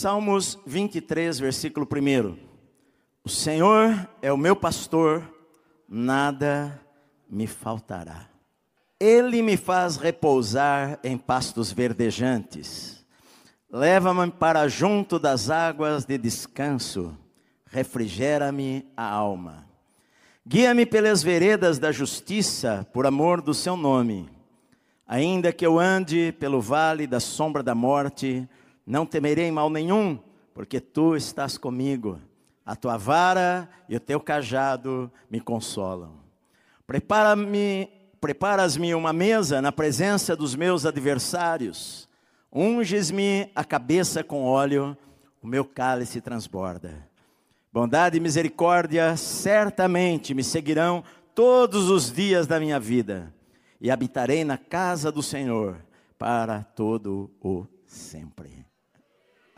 Salmos 23, versículo 1. O Senhor é o meu pastor, nada me faltará. Ele me faz repousar em pastos verdejantes. Leva-me para junto das águas de descanso. Refrigera-me a alma. Guia-me pelas veredas da justiça, por amor do seu nome. Ainda que eu ande pelo vale da sombra da morte, não temerei mal nenhum, porque tu estás comigo. A tua vara e o teu cajado me consolam. Prepara-me, preparas-me uma mesa na presença dos meus adversários. Unges-me a cabeça com óleo, o meu cálice transborda. Bondade e misericórdia certamente me seguirão todos os dias da minha vida, e habitarei na casa do Senhor para todo o sempre.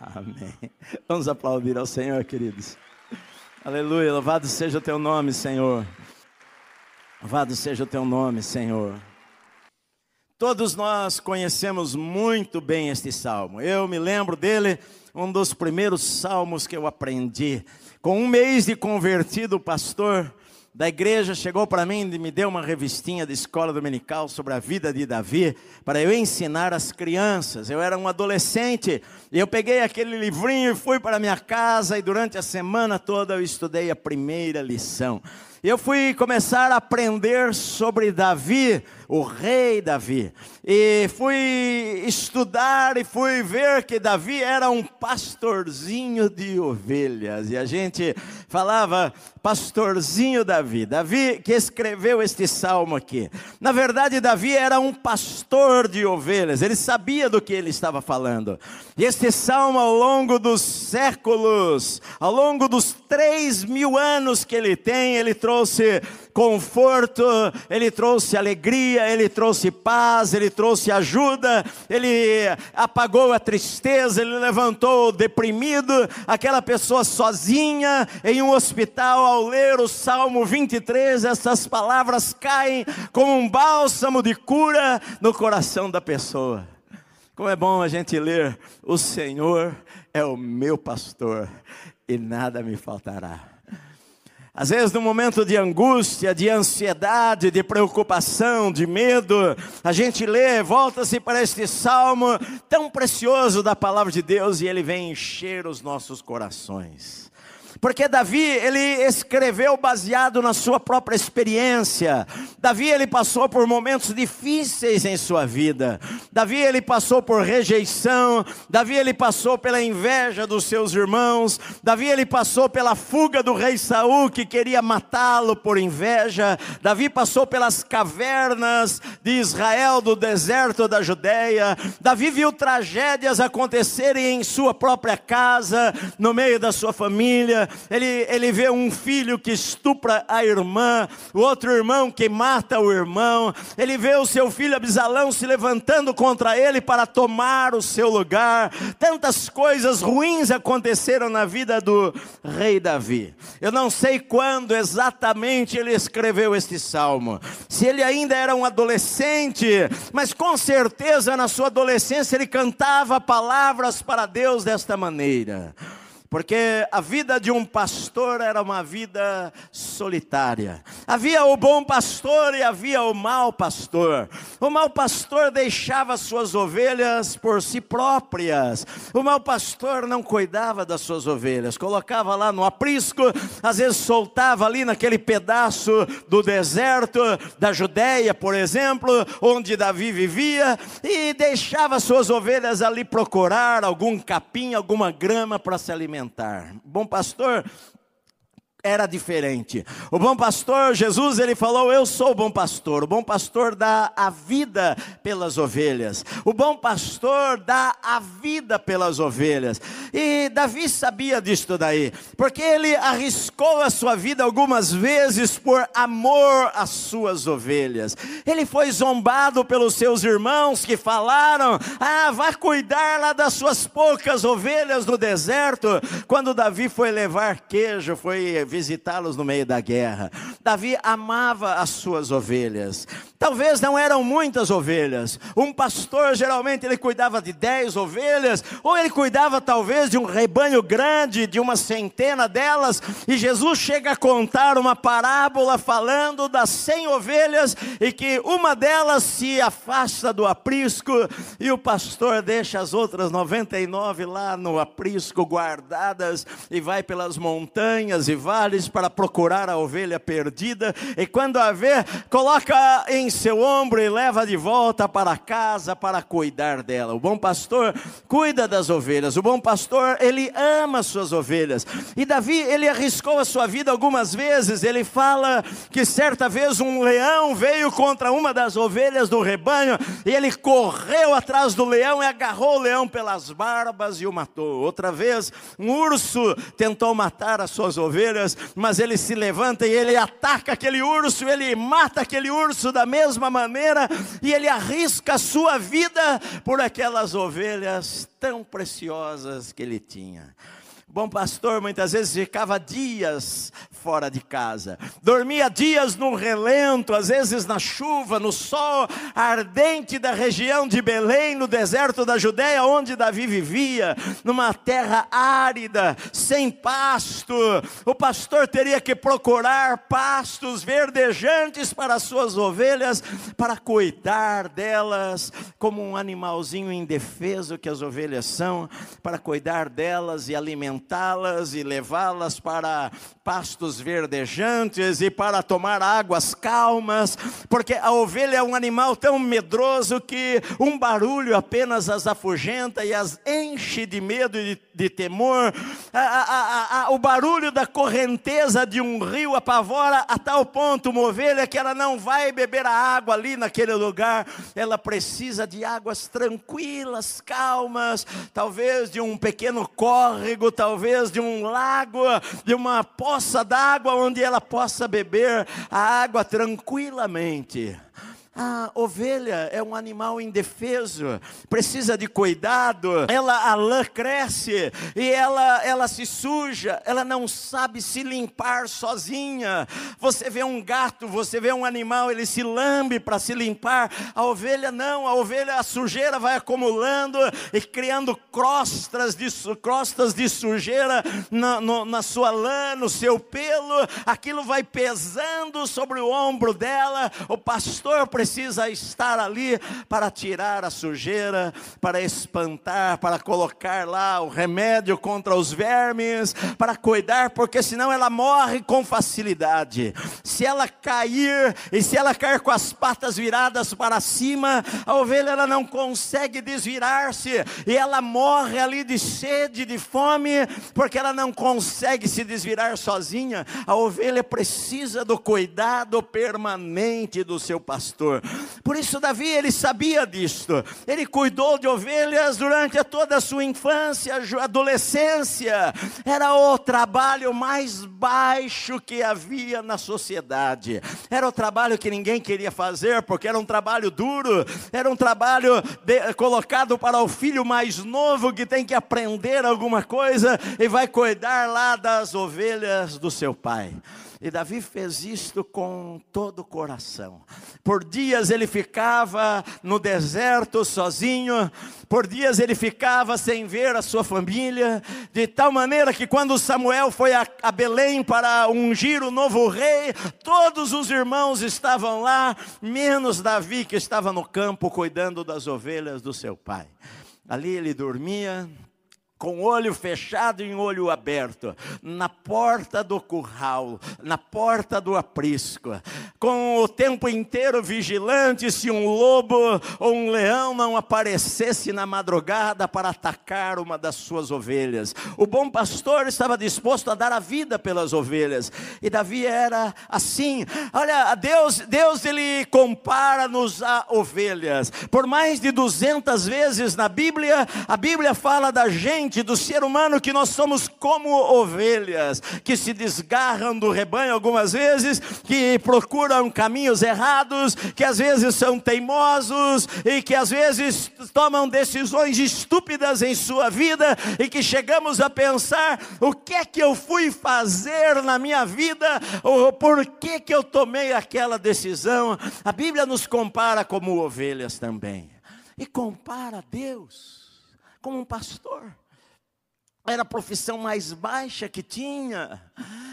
Amém. Vamos aplaudir ao Senhor, queridos. Aleluia. Louvado seja o teu nome, Senhor. Louvado seja o teu nome, Senhor. Todos nós conhecemos muito bem este salmo. Eu me lembro dele, um dos primeiros salmos que eu aprendi. Com um mês de convertido, pastor da igreja chegou para mim e me deu uma revistinha da escola dominical sobre a vida de Davi, para eu ensinar as crianças. Eu era um adolescente e eu peguei aquele livrinho e fui para minha casa e durante a semana toda eu estudei a primeira lição. Eu fui começar a aprender sobre Davi, o rei Davi. E fui estudar e fui ver que Davi era um pastorzinho de ovelhas. E a gente falava pastorzinho Davi. Davi que escreveu este salmo aqui. Na verdade, Davi era um pastor de ovelhas. Ele sabia do que ele estava falando. E este salmo, ao longo dos séculos, ao longo dos três mil anos que ele tem, ele trouxe conforto, ele trouxe alegria, ele trouxe paz, ele trouxe ajuda, ele apagou a tristeza, ele levantou o deprimido, aquela pessoa sozinha em um hospital, ao ler o Salmo 23, essas palavras caem como um bálsamo de cura no coração da pessoa. Como é bom a gente ler: O Senhor é o meu pastor e nada me faltará. Às vezes, no momento de angústia, de ansiedade, de preocupação, de medo, a gente lê, volta-se para este salmo tão precioso da palavra de Deus e ele vem encher os nossos corações. Porque Davi, ele escreveu baseado na sua própria experiência. Davi, ele passou por momentos difíceis em sua vida. Davi, ele passou por rejeição. Davi, ele passou pela inveja dos seus irmãos. Davi, ele passou pela fuga do rei Saul que queria matá-lo por inveja. Davi passou pelas cavernas de Israel, do deserto da Judéia. Davi viu tragédias acontecerem em sua própria casa, no meio da sua família ele, ele vê um filho que estupra a irmã, o outro irmão que mata o irmão, ele vê o seu filho Abisalão se levantando contra ele para tomar o seu lugar. Tantas coisas ruins aconteceram na vida do rei Davi. Eu não sei quando exatamente ele escreveu este salmo, se ele ainda era um adolescente, mas com certeza na sua adolescência ele cantava palavras para Deus desta maneira. Porque a vida de um pastor era uma vida solitária. Havia o bom pastor e havia o mau pastor. O mau pastor deixava suas ovelhas por si próprias. O mau pastor não cuidava das suas ovelhas, colocava lá no aprisco, às vezes soltava ali naquele pedaço do deserto da Judéia, por exemplo, onde Davi vivia, e deixava suas ovelhas ali procurar algum capim, alguma grama para se alimentar alimentar. Bom pastor era diferente. O bom pastor, Jesus, ele falou: Eu sou o bom pastor. O bom pastor dá a vida pelas ovelhas. O bom pastor dá a vida pelas ovelhas. E Davi sabia disto daí, porque ele arriscou a sua vida algumas vezes por amor às suas ovelhas. Ele foi zombado pelos seus irmãos que falaram: Ah, vá cuidar lá das suas poucas ovelhas no deserto. Quando Davi foi levar queijo, foi visitá-los no meio da guerra. Davi amava as suas ovelhas. Talvez não eram muitas ovelhas. Um pastor geralmente ele cuidava de dez ovelhas, ou ele cuidava talvez de um rebanho grande, de uma centena delas. E Jesus chega a contar uma parábola falando das cem ovelhas e que uma delas se afasta do aprisco e o pastor deixa as outras 99 lá no aprisco guardadas e vai pelas montanhas e para procurar a ovelha perdida. E quando a vê, coloca em seu ombro e leva de volta para casa para cuidar dela. O bom pastor cuida das ovelhas. O bom pastor, ele ama suas ovelhas. E Davi, ele arriscou a sua vida algumas vezes. Ele fala que certa vez um leão veio contra uma das ovelhas do rebanho e ele correu atrás do leão e agarrou o leão pelas barbas e o matou. Outra vez, um urso tentou matar as suas ovelhas, mas ele se levanta e ele ataca aquele urso, ele mata aquele urso da mesma maneira, e ele arrisca a sua vida por aquelas ovelhas tão preciosas que ele tinha. Bom pastor muitas vezes ficava dias fora de casa, dormia dias no relento, às vezes na chuva, no sol ardente da região de Belém, no deserto da Judéia, onde Davi vivia, numa terra árida, sem pasto. O pastor teria que procurar pastos verdejantes para as suas ovelhas, para cuidar delas como um animalzinho indefeso que as ovelhas são, para cuidar delas e alimentar alimentá-las e levá-las para pastos verdejantes e para tomar águas calmas, porque a ovelha é um animal tão medroso que um barulho apenas as afugenta e as enche de medo e de, de temor. A, a, a, o barulho da correnteza de um rio apavora a tal ponto uma ovelha que ela não vai beber a água ali naquele lugar, ela precisa de águas tranquilas, calmas, talvez de um pequeno córrego, talvez talvez de um lago, de uma poça d'água onde ela possa beber a água tranquilamente. A ovelha é um animal indefeso, precisa de cuidado. Ela a lã cresce e ela ela se suja, ela não sabe se limpar sozinha. Você vê um gato, você vê um animal, ele se lambe para se limpar. A ovelha não, a ovelha a sujeira vai acumulando e criando crostas de crostas de sujeira na, no, na sua lã, no seu pelo. Aquilo vai pesando sobre o ombro dela. O pastor precisa precisa estar ali para tirar a sujeira, para espantar, para colocar lá o remédio contra os vermes, para cuidar, porque senão ela morre com facilidade. Se ela cair e se ela cair com as patas viradas para cima, a ovelha ela não consegue desvirar-se e ela morre ali de sede, de fome, porque ela não consegue se desvirar sozinha. A ovelha precisa do cuidado permanente do seu pastor pastor. Por isso, Davi, ele sabia disto. Ele cuidou de ovelhas durante toda a sua infância, adolescência. Era o trabalho mais baixo que havia na sociedade. Era o trabalho que ninguém queria fazer, porque era um trabalho duro, era um trabalho de, colocado para o filho mais novo que tem que aprender alguma coisa e vai cuidar lá das ovelhas do seu pai. E Davi fez isto com todo o coração. Por dias ele ficava no deserto sozinho, por dias ele ficava sem ver a sua família, de tal maneira que quando Samuel foi a, a Belém para ungir o novo rei, todos os irmãos estavam lá, menos Davi que estava no campo cuidando das ovelhas do seu pai. Ali ele dormia, com olho fechado e olho aberto, na porta do curral, na porta do aprisco, com o tempo inteiro vigilante se um lobo ou um leão não aparecesse na madrugada para atacar uma das suas ovelhas. O bom pastor estava disposto a dar a vida pelas ovelhas, e Davi era assim. Olha, Deus, Deus ele compara-nos a ovelhas. Por mais de 200 vezes na Bíblia, a Bíblia fala da gente mente do ser humano que nós somos como ovelhas que se desgarram do rebanho algumas vezes, que procuram caminhos errados, que às vezes são teimosos e que às vezes tomam decisões estúpidas em sua vida e que chegamos a pensar: o que é que eu fui fazer na minha vida? Ou por que, que eu tomei aquela decisão? A Bíblia nos compara como ovelhas também e compara Deus como um pastor. Era a profissão mais baixa que tinha,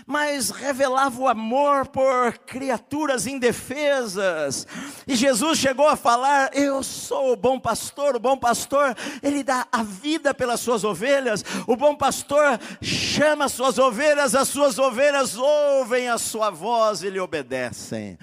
mas revelava o amor por criaturas indefesas. E Jesus chegou a falar: Eu sou o bom pastor. O bom pastor, ele dá a vida pelas suas ovelhas. O bom pastor chama as suas ovelhas, as suas ovelhas ouvem a sua voz e lhe obedecem.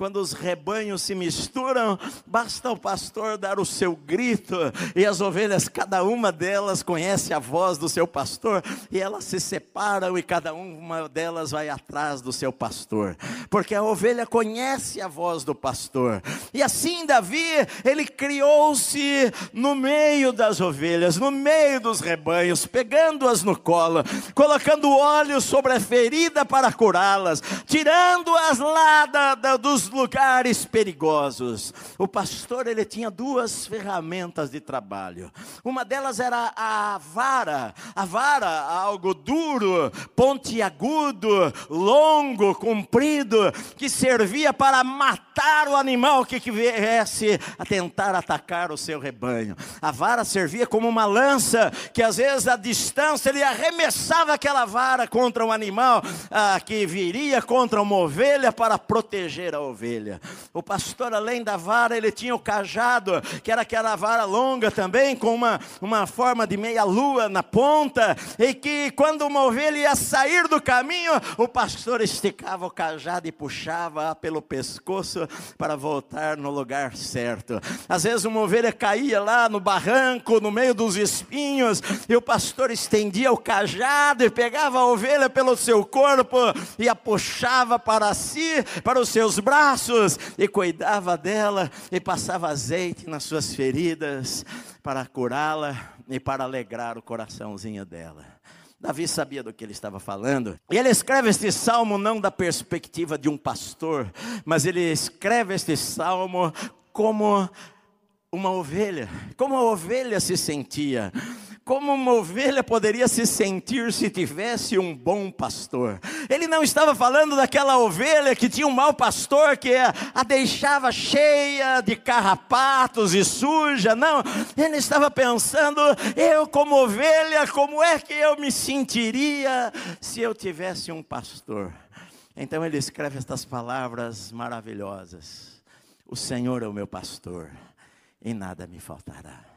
Quando os rebanhos se misturam, basta o pastor dar o seu grito, e as ovelhas, cada uma delas conhece a voz do seu pastor, e elas se separam, e cada uma delas vai atrás do seu pastor, porque a ovelha conhece a voz do pastor. E assim, Davi, ele criou-se no meio das ovelhas, no meio dos rebanhos, pegando-as no colo, colocando óleo sobre a ferida para curá-las, tirando-as lá da, da, dos lugares perigosos. O pastor ele tinha duas ferramentas de trabalho. Uma delas era a vara, a vara, algo duro, pontiagudo, longo, comprido, que servia para matar o animal que, viesse a tentar atacar o seu rebanho. A vara servia como uma lança que às vezes a distância ele arremessava aquela vara contra um animal ah, que viria contra uma ovelha para proteger a ovelha ovelha. O pastor, além da vara, ele tinha o cajado, que era aquela vara longa também, com uma, uma forma de meia-lua na ponta, e que quando uma ovelha ia sair do caminho, o pastor esticava o cajado e puxava pelo pescoço para voltar no lugar certo. Às vezes uma ovelha caía lá no barranco, no meio dos espinhos, e o pastor estendia o cajado e pegava a ovelha pelo seu corpo e a puxava para si, para os seus braços e cuidava dela e passava azeite nas suas feridas para curá-la e para alegrar o coraçãozinho dela. Davi sabia do que ele estava falando. E ele escreve este salmo não da perspectiva de um pastor, mas ele escreve este salmo como uma ovelha, como a ovelha se sentia como uma ovelha poderia se sentir se tivesse um bom pastor. Ele não estava falando daquela ovelha que tinha um mau pastor que a deixava cheia de carrapatos e suja, não. Ele estava pensando, eu como ovelha, como é que eu me sentiria se eu tivesse um pastor? Então ele escreve estas palavras maravilhosas: O Senhor é o meu pastor e nada me faltará.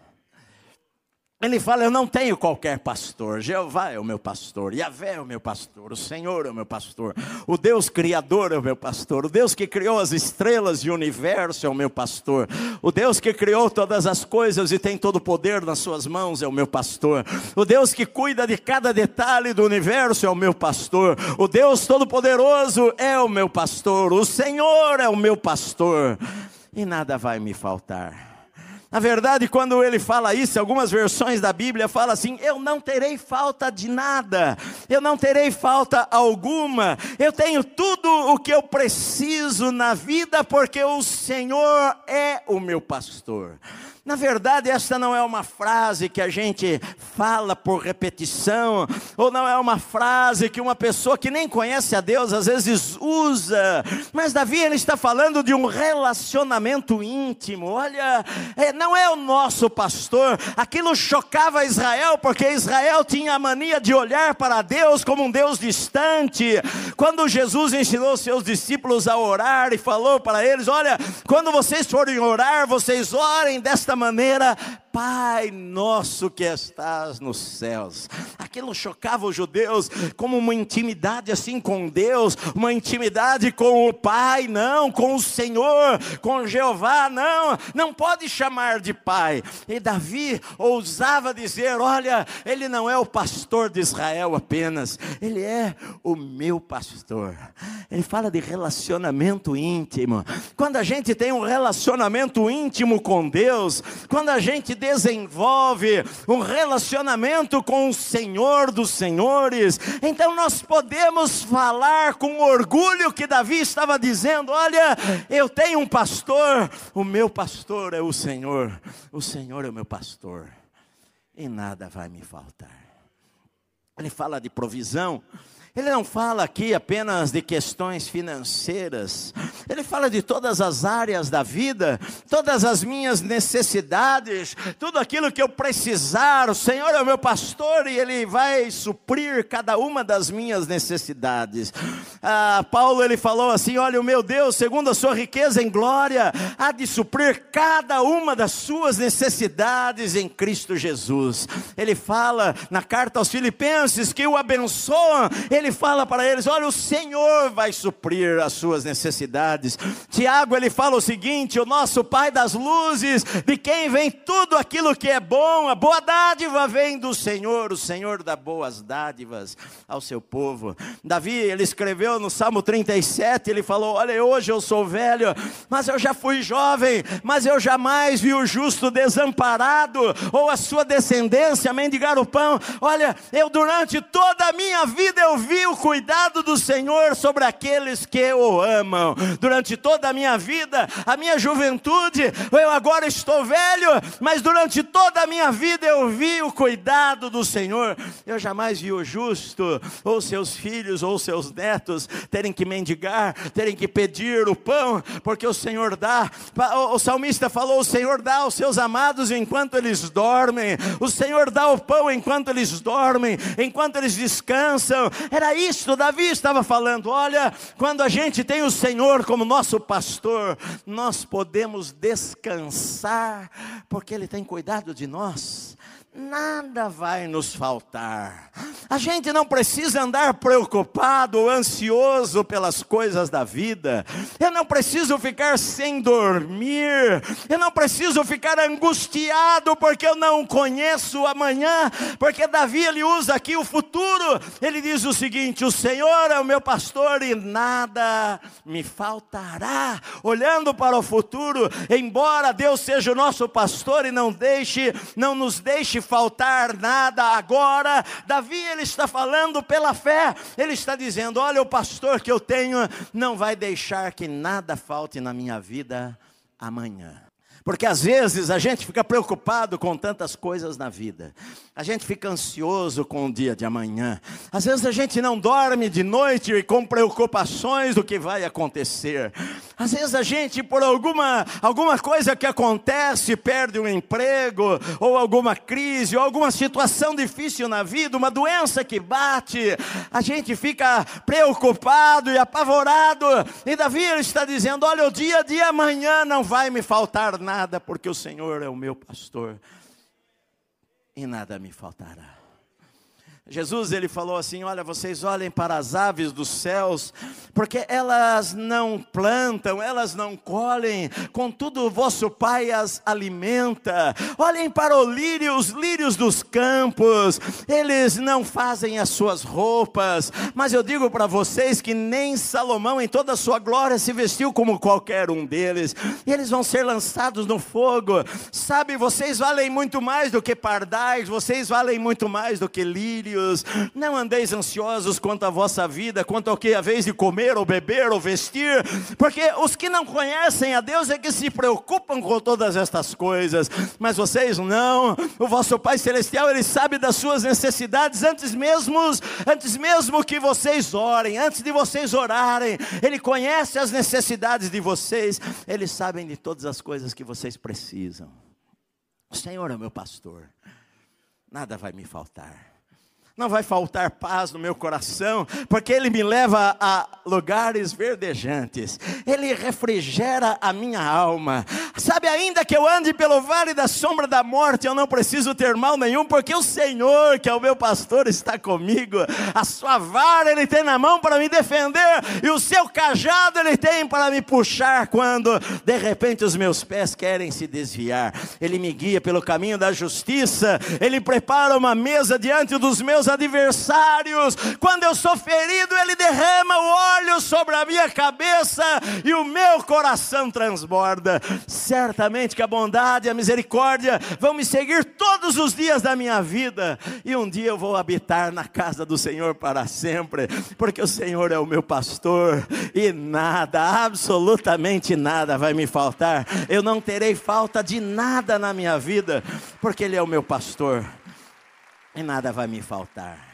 Ele fala: Eu não tenho qualquer pastor. Jeová é o meu pastor, Yahvé é o meu pastor, o Senhor é o meu pastor, o Deus Criador é o meu pastor, o Deus que criou as estrelas e o universo é o meu pastor, o Deus que criou todas as coisas e tem todo o poder nas suas mãos é o meu pastor, o Deus que cuida de cada detalhe do universo é o meu pastor, o Deus Todo-Poderoso é o meu pastor, o Senhor é o meu pastor, e nada vai me faltar. Na verdade, quando ele fala isso, algumas versões da Bíblia falam assim: Eu não terei falta de nada, eu não terei falta alguma, eu tenho tudo o que eu preciso na vida, porque o Senhor é o meu pastor. Na verdade, esta não é uma frase que a gente fala por repetição, ou não é uma frase que uma pessoa que nem conhece a Deus às vezes usa, mas Davi ele está falando de um relacionamento íntimo. Olha, é, não é o nosso pastor, aquilo chocava Israel, porque Israel tinha a mania de olhar para Deus como um Deus distante. Quando Jesus ensinou seus discípulos a orar e falou para eles: Olha, quando vocês forem orar, vocês orem desta desta maneira, Pai nosso que estás nos céus. Aquilo chocava os judeus como uma intimidade assim com Deus, uma intimidade com o Pai, não, com o Senhor, com Jeová, não, não pode chamar de Pai. E Davi ousava dizer: Olha, ele não é o pastor de Israel apenas, ele é o meu pastor. Ele fala de relacionamento íntimo. Quando a gente tem um relacionamento íntimo com Deus, quando a gente desenvolve um relacionamento com o Senhor dos Senhores, então nós podemos falar com orgulho que Davi estava dizendo: Olha, eu tenho um pastor, o meu pastor é o Senhor, o Senhor é o meu pastor, e nada vai me faltar. Ele fala de provisão, ele não fala aqui apenas de questões financeiras, ele fala de todas as áreas da vida, todas as minhas necessidades, tudo aquilo que eu precisar. O Senhor é o meu pastor e ele vai suprir cada uma das minhas necessidades. Ah, Paulo ele falou assim: Olha, o meu Deus, segundo a sua riqueza em glória, há de suprir cada uma das suas necessidades em Cristo Jesus. Ele fala na carta aos Filipenses que o abençoa, ele fala para eles: olha, o Senhor vai suprir as suas necessidades. Tiago, ele fala o seguinte: o nosso Pai das luzes, de quem vem tudo aquilo que é bom, a boa dádiva vem do Senhor, o Senhor dá boas dádivas ao seu povo. Davi, ele escreveu no Salmo 37, ele falou: olha, hoje eu sou velho, mas eu já fui jovem, mas eu jamais vi o justo desamparado, ou a sua descendência mendigar o pão. Olha, eu durante toda a minha vida eu vi vi o cuidado do Senhor sobre aqueles que o amam. Durante toda a minha vida, a minha juventude, eu agora estou velho, mas durante toda a minha vida eu vi o cuidado do Senhor. Eu jamais vi o justo, ou seus filhos, ou seus netos, terem que mendigar, terem que pedir o pão, porque o Senhor dá. O salmista falou: O Senhor dá aos seus amados enquanto eles dormem, o Senhor dá o pão enquanto eles dormem, enquanto eles descansam. Era era isso, Davi estava falando: olha, quando a gente tem o Senhor como nosso pastor, nós podemos descansar, porque Ele tem cuidado de nós nada vai nos faltar. A gente não precisa andar preocupado ou ansioso pelas coisas da vida. Eu não preciso ficar sem dormir. Eu não preciso ficar angustiado porque eu não conheço amanhã. Porque Davi ele usa aqui o futuro. Ele diz o seguinte: O Senhor é o meu pastor e nada me faltará. Olhando para o futuro, embora Deus seja o nosso pastor e não deixe, não nos deixe faltar nada agora. Davi ele está falando pela fé. Ele está dizendo: "Olha, o pastor que eu tenho não vai deixar que nada falte na minha vida amanhã". Porque às vezes a gente fica preocupado com tantas coisas na vida. A gente fica ansioso com o dia de amanhã. Às vezes a gente não dorme de noite com preocupações do que vai acontecer. Às vezes a gente, por alguma, alguma coisa que acontece, perde um emprego, ou alguma crise, ou alguma situação difícil na vida, uma doença que bate, a gente fica preocupado e apavorado. E Davi está dizendo: Olha, o dia de amanhã não vai me faltar nada porque o Senhor é o meu pastor e nada me faltará. Jesus ele falou assim: Olha, vocês olhem para as aves dos céus, porque elas não plantam, elas não colhem, contudo o vosso Pai as alimenta. Olhem para o lírio, os lírios dos campos, eles não fazem as suas roupas, mas eu digo para vocês que nem Salomão em toda a sua glória se vestiu como qualquer um deles, e eles vão ser lançados no fogo. Sabe, vocês valem muito mais do que pardais, vocês valem muito mais do que lírios não andeis ansiosos quanto à vossa vida, quanto ao que a vez de comer ou beber ou vestir, porque os que não conhecem a Deus é que se preocupam com todas estas coisas, mas vocês não, o vosso Pai Celestial, Ele sabe das suas necessidades antes mesmo, antes mesmo que vocês orem, antes de vocês orarem, Ele conhece as necessidades de vocês, Ele sabe de todas as coisas que vocês precisam. O Senhor é meu pastor, nada vai me faltar. Não vai faltar paz no meu coração, porque Ele me leva a lugares verdejantes, Ele refrigera a minha alma. Sabe, ainda que eu ande pelo vale da sombra da morte, eu não preciso ter mal nenhum, porque o Senhor, que é o meu pastor, está comigo. A sua vara Ele tem na mão para me defender, e o seu cajado Ele tem para me puxar quando de repente os meus pés querem se desviar. Ele me guia pelo caminho da justiça, Ele prepara uma mesa diante dos meus meus adversários. Quando eu sou ferido, Ele derrama o óleo sobre a minha cabeça e o meu coração transborda. Certamente que a bondade e a misericórdia vão me seguir todos os dias da minha vida, e um dia eu vou habitar na casa do Senhor para sempre, porque o Senhor é o meu pastor e nada, absolutamente nada vai me faltar. Eu não terei falta de nada na minha vida, porque Ele é o meu pastor e nada vai me faltar.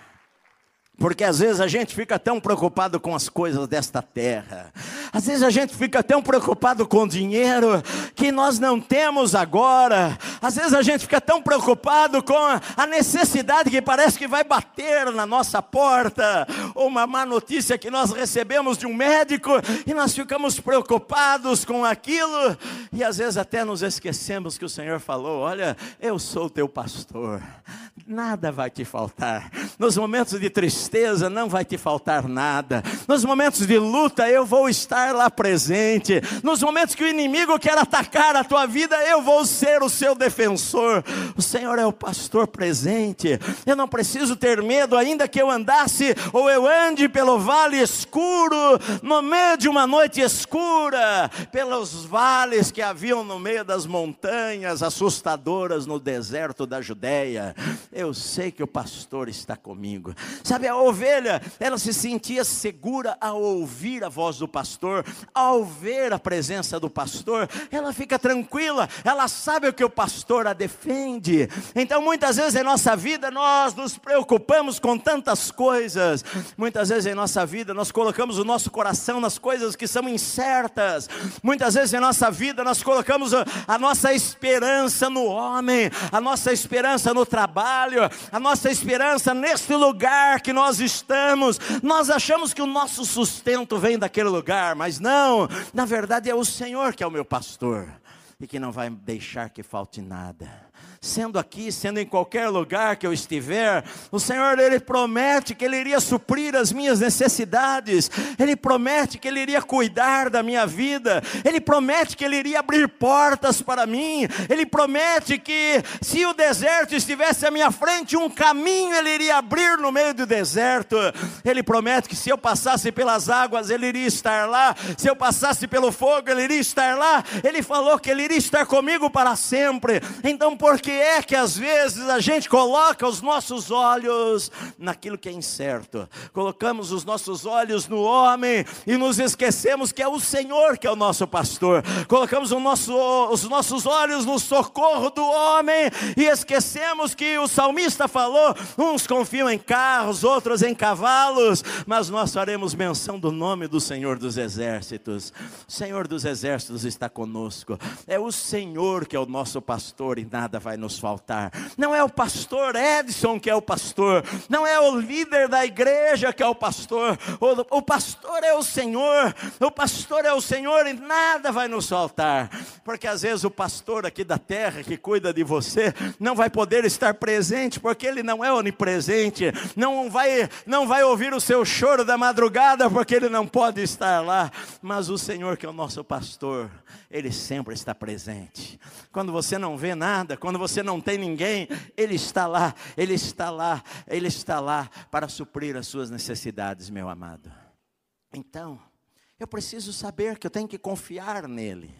Porque às vezes a gente fica tão preocupado com as coisas desta terra, às vezes a gente fica tão preocupado com o dinheiro que nós não temos agora, às vezes a gente fica tão preocupado com a necessidade que parece que vai bater na nossa porta, ou uma má notícia que nós recebemos de um médico e nós ficamos preocupados com aquilo, e às vezes até nos esquecemos que o Senhor falou: Olha, eu sou teu pastor, nada vai te faltar, nos momentos de tristeza tristeza, não vai te faltar nada. Nos momentos de luta, eu vou estar lá presente. Nos momentos que o inimigo quer atacar a tua vida, eu vou ser o seu defensor. O Senhor é o pastor presente. Eu não preciso ter medo, ainda que eu andasse ou eu ande pelo vale escuro, no meio de uma noite escura, pelos vales que haviam no meio das montanhas assustadoras no deserto da Judéia. Eu sei que o pastor está comigo. Sabe, a ovelha, ela se sentia segura ao ouvir a voz do pastor, ao ver a presença do pastor, ela fica tranquila, ela sabe o que o pastor a defende. Então, muitas vezes em nossa vida nós nos preocupamos com tantas coisas, muitas vezes em nossa vida nós colocamos o nosso coração nas coisas que são incertas, muitas vezes em nossa vida nós colocamos a nossa esperança no homem, a nossa esperança no trabalho, a nossa esperança nesse lugar que nós nós estamos, nós achamos que o nosso sustento vem daquele lugar, mas não, na verdade é o Senhor que é o meu pastor e que não vai deixar que falte nada sendo aqui, sendo em qualquer lugar que eu estiver, o Senhor ele promete que ele iria suprir as minhas necessidades. Ele promete que ele iria cuidar da minha vida. Ele promete que ele iria abrir portas para mim. Ele promete que se o deserto estivesse à minha frente, um caminho ele iria abrir no meio do deserto. Ele promete que se eu passasse pelas águas, ele iria estar lá. Se eu passasse pelo fogo, ele iria estar lá. Ele falou que ele iria estar comigo para sempre. Então, por que é que às vezes a gente coloca os nossos olhos naquilo que é incerto? Colocamos os nossos olhos no homem e nos esquecemos que é o Senhor que é o nosso pastor. Colocamos nosso, os nossos olhos no socorro do homem e esquecemos que o salmista falou: uns confiam em carros, outros em cavalos, mas nós faremos menção do nome do Senhor dos exércitos. O Senhor dos exércitos está conosco. É o Senhor que é o nosso pastor e nada vai nos faltar. Não é o pastor Edson que é o pastor, não é o líder da igreja que é o pastor, o, o pastor é o Senhor, o pastor é o Senhor e nada vai nos faltar, porque às vezes o pastor aqui da terra que cuida de você não vai poder estar presente porque ele não é onipresente, não vai, não vai ouvir o seu choro da madrugada porque ele não pode estar lá, mas o Senhor que é o nosso pastor, ele sempre está presente. Quando você não vê nada, quando você você não tem ninguém, Ele está lá, Ele está lá, Ele está lá para suprir as suas necessidades, meu amado. Então, eu preciso saber que eu tenho que confiar nele.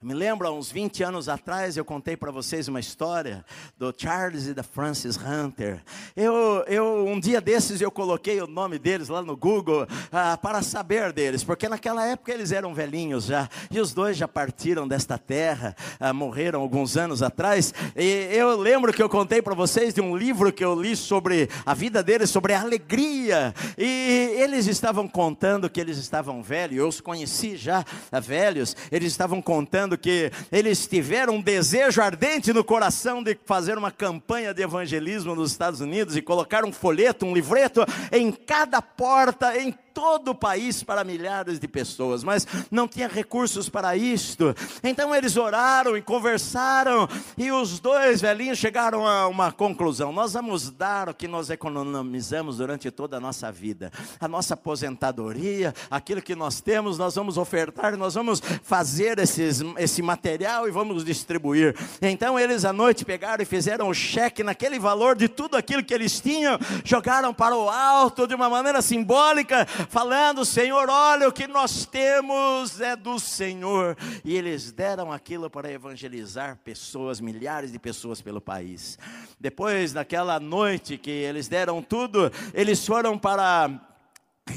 Me lembro, há uns 20 anos atrás, eu contei para vocês uma história do Charles e da Francis Hunter. Eu, eu, um dia desses, eu coloquei o nome deles lá no Google ah, para saber deles, porque naquela época eles eram velhinhos já, e os dois já partiram desta terra, ah, morreram alguns anos atrás. E eu lembro que eu contei para vocês de um livro que eu li sobre a vida deles, sobre a alegria. E eles estavam contando que eles estavam velhos, eu os conheci já ah, velhos, eles estavam contando dizendo que eles tiveram um desejo ardente no coração de fazer uma campanha de evangelismo nos Estados Unidos e colocar um folheto, um livreto em cada porta, em todo o país para milhares de pessoas, mas não tinha recursos para isto. Então eles oraram e conversaram, e os dois velhinhos chegaram a uma conclusão: nós vamos dar o que nós economizamos durante toda a nossa vida, a nossa aposentadoria, aquilo que nós temos, nós vamos ofertar, nós vamos fazer esses, esse material e vamos distribuir. Então eles à noite pegaram e fizeram o cheque naquele valor de tudo aquilo que eles tinham, jogaram para o alto de uma maneira simbólica, falando: Senhor, olha o que nós temos é do Senhor. E eles deram aquilo para evangelizar pessoas, milhares de pessoas pelo país. Depois, naquela noite que eles deram tudo, eles foram para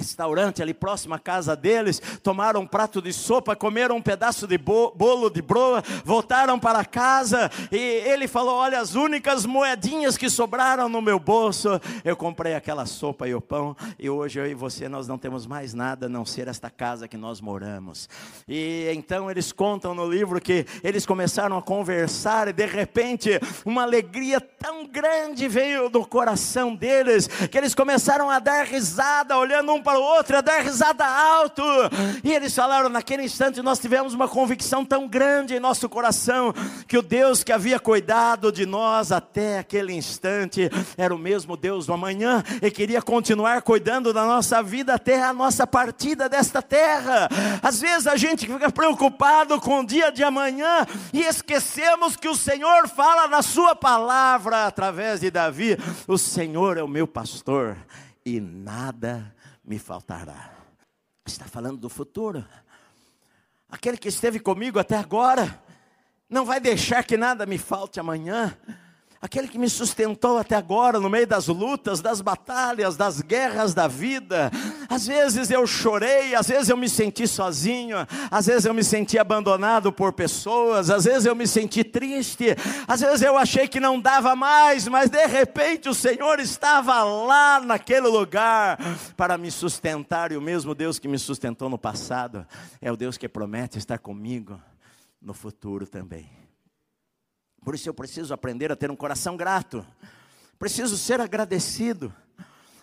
restaurante ali próximo à casa deles, tomaram um prato de sopa, comeram um pedaço de bolo de broa, voltaram para casa e ele falou: Olha, as únicas moedinhas que sobraram no meu bolso, eu comprei aquela sopa e o pão, e hoje eu e você nós não temos mais nada a não ser esta casa que nós moramos. E então eles contam no livro que eles começaram a conversar e de repente uma alegria tão grande veio do coração deles que eles começaram a dar risada, olhando um um para o outro, a dar risada alto. E eles falaram: naquele instante nós tivemos uma convicção tão grande em nosso coração, que o Deus que havia cuidado de nós até aquele instante era o mesmo Deus do amanhã e queria continuar cuidando da nossa vida até a nossa partida desta terra. Às vezes a gente fica preocupado com o dia de amanhã e esquecemos que o Senhor fala na Sua palavra através de Davi: O Senhor é o meu pastor e nada me faltará. Está falando do futuro. Aquele que esteve comigo até agora, não vai deixar que nada me falte amanhã aquele que me sustentou até agora no meio das lutas, das batalhas, das guerras da vida. Às vezes eu chorei, às vezes eu me senti sozinho, às vezes eu me senti abandonado por pessoas, às vezes eu me senti triste, às vezes eu achei que não dava mais, mas de repente o Senhor estava lá naquele lugar para me sustentar, e o mesmo Deus que me sustentou no passado é o Deus que promete estar comigo no futuro também. Por isso eu preciso aprender a ter um coração grato. Preciso ser agradecido.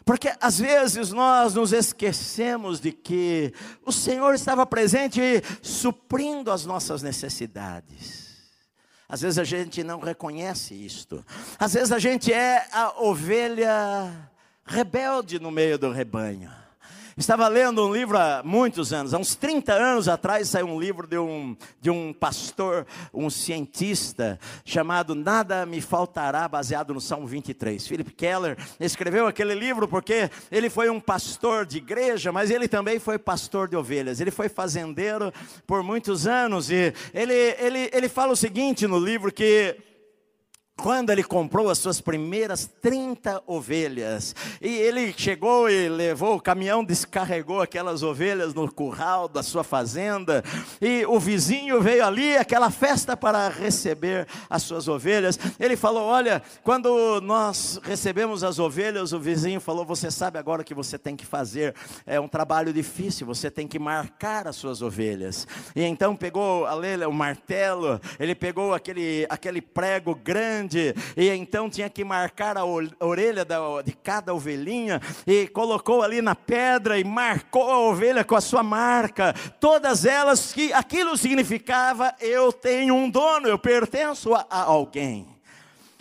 Porque às vezes nós nos esquecemos de que o Senhor estava presente suprindo as nossas necessidades. Às vezes a gente não reconhece isto. Às vezes a gente é a ovelha rebelde no meio do rebanho. Estava lendo um livro há muitos anos, há uns 30 anos atrás saiu um livro de um, de um pastor, um cientista, chamado Nada Me Faltará, baseado no Salmo 23. Philip Keller escreveu aquele livro porque ele foi um pastor de igreja, mas ele também foi pastor de ovelhas. Ele foi fazendeiro por muitos anos e ele, ele, ele fala o seguinte no livro que quando ele comprou as suas primeiras 30 ovelhas, e ele chegou e levou, o caminhão descarregou aquelas ovelhas no curral da sua fazenda, e o vizinho veio ali, aquela festa para receber as suas ovelhas. Ele falou: Olha, quando nós recebemos as ovelhas, o vizinho falou: Você sabe agora o que você tem que fazer, é um trabalho difícil, você tem que marcar as suas ovelhas. E então pegou a o martelo, ele pegou aquele, aquele prego grande, grande, e então tinha que marcar a orelha de cada ovelhinha, e colocou ali na pedra e marcou a ovelha com a sua marca, todas elas que aquilo significava: eu tenho um dono, eu pertenço a, a alguém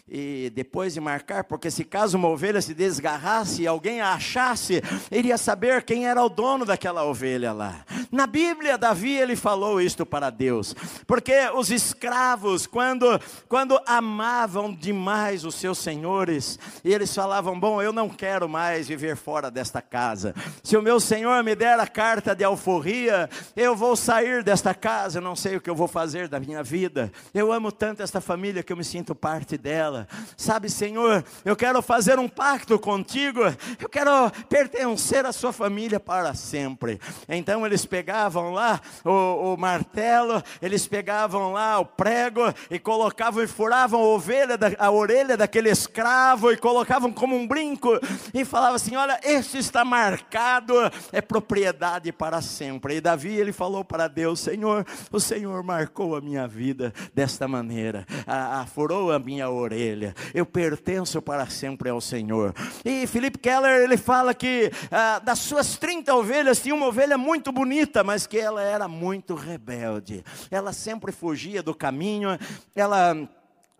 e depois de marcar, porque se caso uma ovelha se desgarrasse e alguém a achasse, iria saber quem era o dono daquela ovelha lá. Na Bíblia, Davi ele falou isto para Deus, porque os escravos, quando, quando amavam demais os seus senhores, eles falavam: Bom, eu não quero mais viver fora desta casa, se o meu senhor me der a carta de alforria, eu vou sair desta casa, eu não sei o que eu vou fazer da minha vida, eu amo tanto esta família que eu me sinto parte dela Sabe, Senhor, eu quero fazer um pacto contigo, eu quero pertencer à sua família para sempre. Então eles pegavam lá o, o martelo, eles pegavam lá o prego e colocavam e furavam a, ovelha, a orelha daquele escravo e colocavam como um brinco e falavam assim: Olha, este está marcado, é propriedade para sempre. E Davi ele falou para Deus: Senhor, o Senhor marcou a minha vida desta maneira, a, a, furou a minha orelha Eu pertenço para sempre ao Senhor. E Felipe Keller, ele fala que ah, das suas 30 ovelhas, tinha uma ovelha muito bonita, mas que ela era muito rebelde. Ela sempre fugia do caminho, ela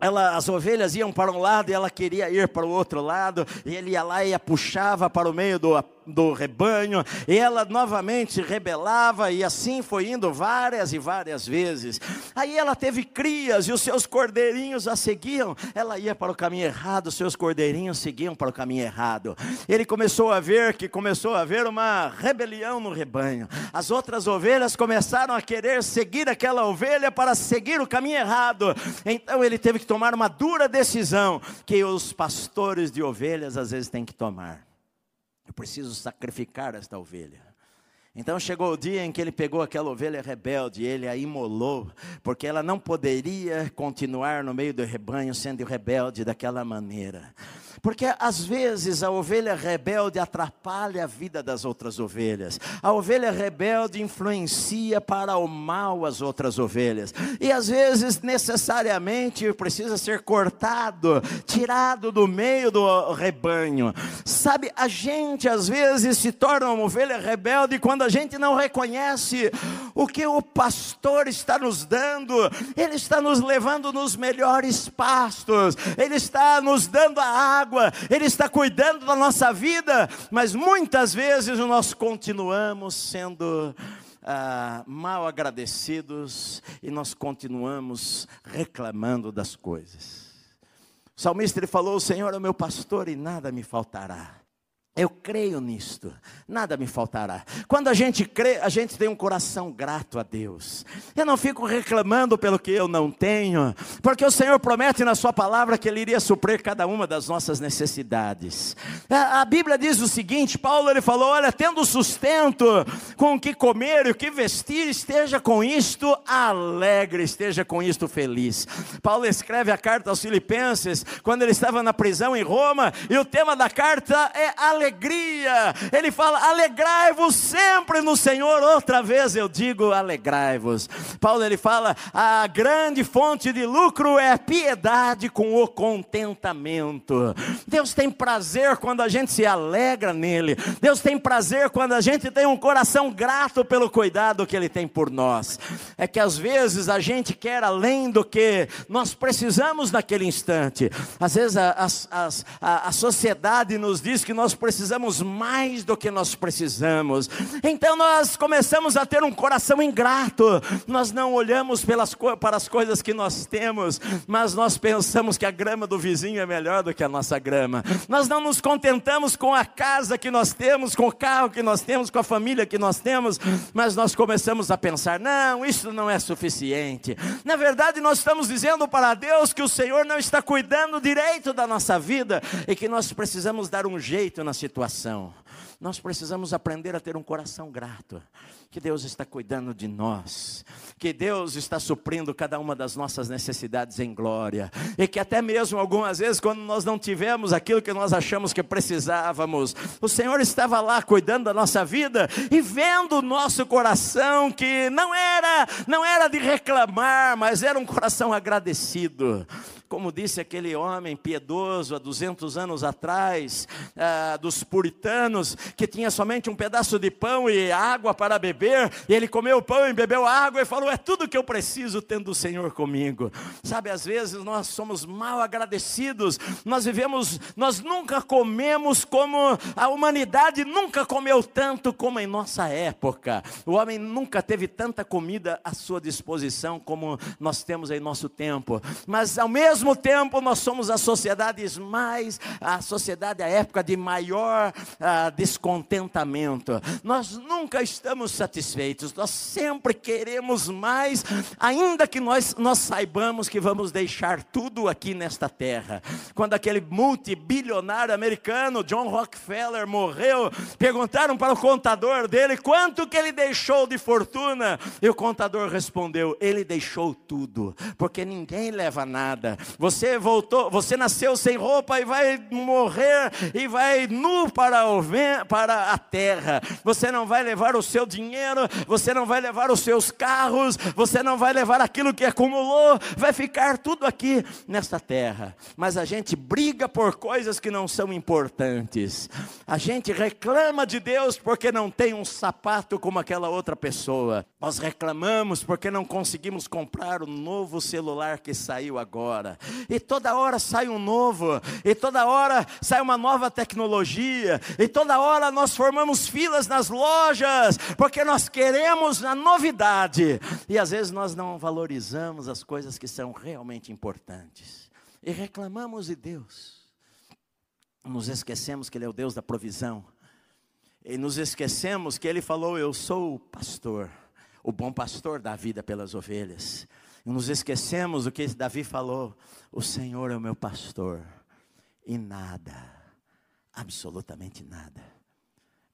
ela, as ovelhas iam para um lado e ela queria ir para o outro lado, e ele ia lá e a puxava para o meio do, do rebanho, e ela novamente rebelava, e assim foi indo várias e várias vezes. Aí ela teve crias, e os seus cordeirinhos a seguiam, ela ia para o caminho errado, os seus cordeirinhos seguiam para o caminho errado. Ele começou a ver que começou a haver uma rebelião no rebanho, as outras ovelhas começaram a querer seguir aquela ovelha para seguir o caminho errado, então ele teve que tomar uma dura decisão que os pastores de ovelhas às vezes têm que tomar. Preciso sacrificar esta ovelha. Então chegou o dia em que ele pegou aquela ovelha rebelde, ele a imolou, porque ela não poderia continuar no meio do rebanho sendo rebelde daquela maneira. Porque às vezes a ovelha rebelde atrapalha a vida das outras ovelhas. A ovelha rebelde influencia para o mal as outras ovelhas. E às vezes necessariamente precisa ser cortado, tirado do meio do rebanho. Sabe, a gente às vezes se torna uma ovelha rebelde quando a gente não reconhece o que o pastor está nos dando. Ele está nos levando nos melhores pastos. Ele está nos dando a água água, Ele está cuidando da nossa vida, mas muitas vezes nós continuamos sendo ah, mal agradecidos e nós continuamos reclamando das coisas. O salmista ele falou: O Senhor é o meu pastor e nada me faltará. Eu creio nisto, nada me faltará. Quando a gente crê, a gente tem um coração grato a Deus. Eu não fico reclamando pelo que eu não tenho, porque o Senhor promete na Sua palavra que Ele iria suprir cada uma das nossas necessidades. A, Bíblia diz o seguinte: Paulo ele falou: Olha, tendo sustento com o que comer e o que vestir, esteja com isto alegre, esteja com isto feliz. Paulo escreve a carta aos Filipenses quando ele estava na prisão em Roma, e o tema da carta é alegria alegria. Ele fala: alegrai-vos sempre no Senhor. Outra vez eu digo: alegrai-vos. Paulo ele fala: a grande fonte de lucro é a piedade com o contentamento. Deus tem prazer quando a gente se alegra nele. Deus tem prazer quando a gente tem um coração grato pelo cuidado que ele tem por nós. É que às vezes a gente quer além do que nós precisamos naquele instante. Às vezes a, a, a, a sociedade nos diz que nós precisamos precisamos mais do que nós precisamos. Então nós começamos a ter um coração ingrato. Nós não olhamos pelas, para as coisas que nós temos, mas nós pensamos que a grama do vizinho é melhor do que a nossa grama. Nós não nos contentamos com a casa que nós temos, com o carro que nós temos, com a família que nós temos, mas nós começamos a pensar: não, isso não é suficiente. Na verdade, nós estamos dizendo para Deus que o Senhor não está cuidando direito da nossa vida e que nós precisamos dar um jeito na situação. Nós precisamos aprender a ter um coração grato, que Deus está cuidando de nós, que Deus está suprindo cada uma das nossas necessidades em glória, e que até mesmo algumas vezes, quando nós não tivemos aquilo que nós achamos que precisávamos, o Senhor estava lá cuidando da nossa vida e vendo o nosso coração que não era, não era de reclamar, mas era um coração agradecido como disse aquele homem piedoso há 200 anos atrás, ah, dos puritanos, que tinha somente um pedaço de pão e água para beber, e ele comeu o pão e bebeu água e falou: É tudo que eu preciso tendo o Senhor comigo. Sabe, às vezes nós somos mal agradecidos, nós vivemos, nós nunca comemos como a humanidade nunca comeu tanto como em nossa época. O homem nunca teve tanta comida à sua disposição como nós temos em nosso tempo, mas ao mesmo mesmo tempo, nós somos a sociedade mais, a sociedade, a época de maior ah, descontentamento. Nós nunca estamos satisfeitos, nós sempre queremos mais, ainda que nós, nós saibamos que vamos deixar tudo aqui nesta terra. Quando aquele multibilionário americano, John Rockefeller, morreu, perguntaram para o contador dele quanto que ele deixou de fortuna, e o contador respondeu: ele deixou tudo, porque ninguém leva nada, Você voltou, você nasceu sem roupa e vai morrer e vai nu para, o, para a terra. Você não vai levar o seu dinheiro, você não vai levar os seus carros, você não vai levar aquilo que acumulou, vai ficar tudo aqui nesta terra. Mas a gente briga por coisas que não são importantes. A gente reclama de Deus porque não tem um sapato como aquela outra pessoa. Nós reclamamos porque não conseguimos comprar o novo celular que saiu agora. E toda hora sai um novo, e toda hora sai uma nova tecnologia, e toda hora nós formamos filas nas lojas, porque nós queremos a novidade. E às vezes nós não valorizamos as coisas que são realmente importantes. E reclamamos de Deus. Nos esquecemos que Ele é o Deus da provisão. E nos esquecemos que Ele falou: Eu sou o pastor, o bom pastor da vida pelas ovelhas. E nos esquecemos do que Davi falou: O Senhor é o meu pastor, e nada, absolutamente nada,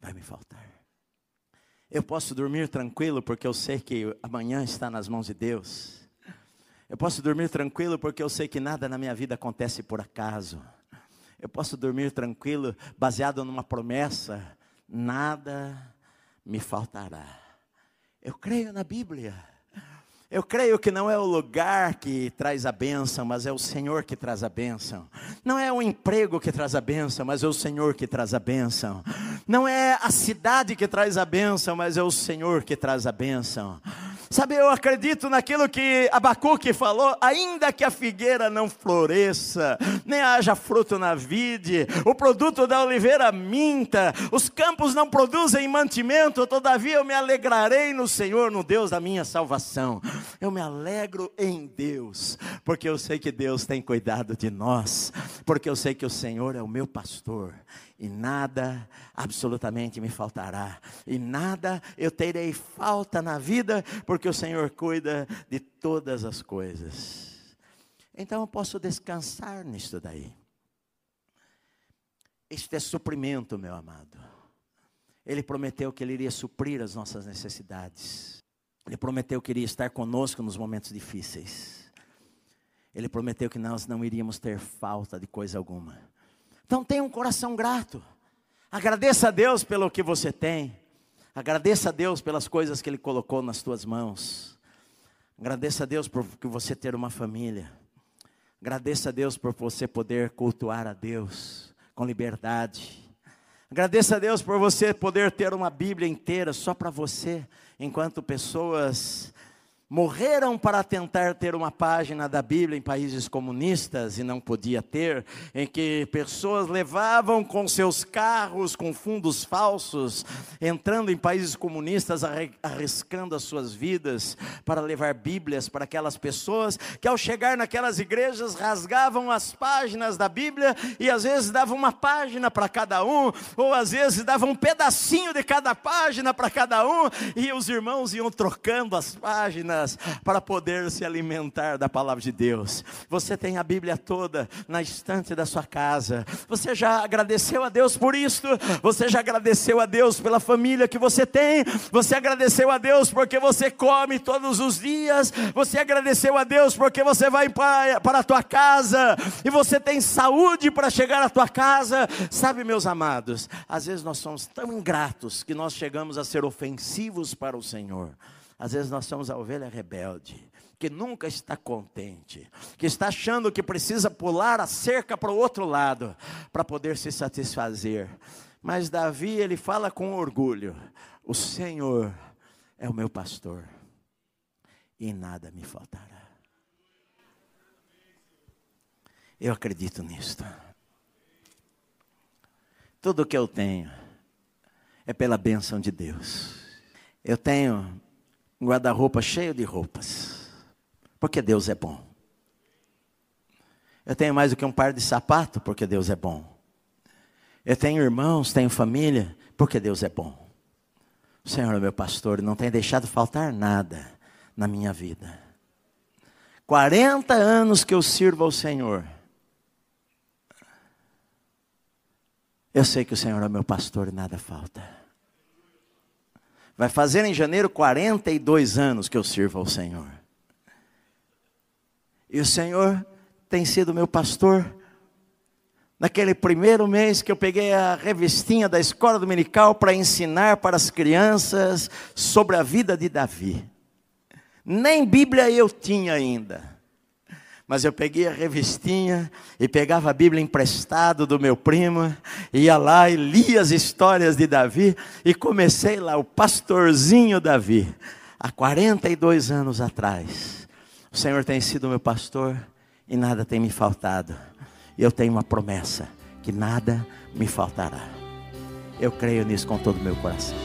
vai me faltar. Eu posso dormir tranquilo porque eu sei que amanhã está nas mãos de Deus. Eu posso dormir tranquilo porque eu sei que nada na minha vida acontece por acaso. Eu posso dormir tranquilo baseado numa promessa: nada me faltará. Eu creio na Bíblia. Eu creio que não é o lugar que traz a bênção, mas é o Senhor que traz a bênção. Não é o emprego que traz a bênção, mas é o Senhor que traz a bênção. Não é a cidade que traz a bênção, mas é o Senhor que traz a bênção. Sabe, eu acredito naquilo que Abacuque falou, ainda que a figueira não floresça, nem haja fruto na vide, o produto da oliveira minta, os campos não produzem mantimento, todavia eu me alegrarei no Senhor, no Deus da minha salvação. Eu me alegro em Deus, porque eu sei que Deus tem cuidado de nós, porque eu sei que o Senhor é o meu pastor e nada absolutamente me faltará, e nada eu terei falta na vida, porque o Senhor cuida de todas as coisas. Então eu posso descansar nisto daí. Este é suprimento, meu amado. Ele prometeu que ele iria suprir as nossas necessidades. Ele prometeu que iria estar conosco nos momentos difíceis. Ele prometeu que nós não iríamos ter falta de coisa alguma. Então tenha um coração grato. Agradeça a Deus pelo que você tem. Agradeça a Deus pelas coisas que Ele colocou nas tuas mãos. Agradeça a Deus por você ter uma família. Agradeça a Deus por você poder cultuar a Deus com liberdade. Agradeça a Deus por você poder ter uma Bíblia inteira só para você, enquanto pessoas morreram para tentar ter uma página da Bíblia em países comunistas e não podia ter, em que pessoas levavam com seus carros com fundos falsos, entrando em países comunistas, arriscando as suas vidas para levar Bíblias para aquelas pessoas que ao chegar naquelas igrejas rasgavam as páginas da Bíblia e às vezes davam uma página para cada um, ou às vezes davam um pedacinho de cada página para cada um, e os irmãos iam trocando as páginas para poder se alimentar da palavra de Deus. Você tem a Bíblia toda na estante da sua casa. Você já agradeceu a Deus por isto? Você já agradeceu a Deus pela família que você tem? Você agradeceu a Deus porque você come todos os dias? Você agradeceu a Deus porque você vai para, para a tua casa e você tem saúde para chegar à tua casa? Sabe, meus amados, às vezes nós somos tão ingratos que nós chegamos a ser ofensivos para o Senhor. Às vezes nós somos a ovelha rebelde, que nunca está contente, que está achando que precisa pular a cerca para o outro lado para poder se satisfazer. Mas Davi, ele fala com orgulho: O Senhor é o meu pastor e nada me faltará. Eu acredito nisto. Tudo que eu tenho é pela bênção de Deus. Eu tenho um guarda-roupa cheio de roupas, porque Deus é bom. Eu tenho mais do que um par de sapato, porque Deus é bom. Eu tenho irmãos, tenho família, porque Deus é bom. O Senhor é meu pastor não tem deixado faltar nada na minha vida. 40 anos que eu sirvo ao Senhor. Eu sei que o Senhor é meu pastor e nada falta. Vai fazer em janeiro 42 anos que eu sirvo ao Senhor. E o Senhor tem sido meu pastor. Naquele primeiro mês que eu peguei a revistinha da escola dominical para ensinar para as crianças sobre a vida de Davi. Nem Bíblia eu tinha ainda. Mas eu peguei a revistinha e pegava a Bíblia emprestado do meu primo, ia lá e lia as histórias de Davi e comecei lá, o pastorzinho Davi, há 42 anos atrás. O Senhor tem sido meu pastor e nada tem me faltado. E eu tenho uma promessa: que nada me faltará. Eu creio nisso com todo o meu coração.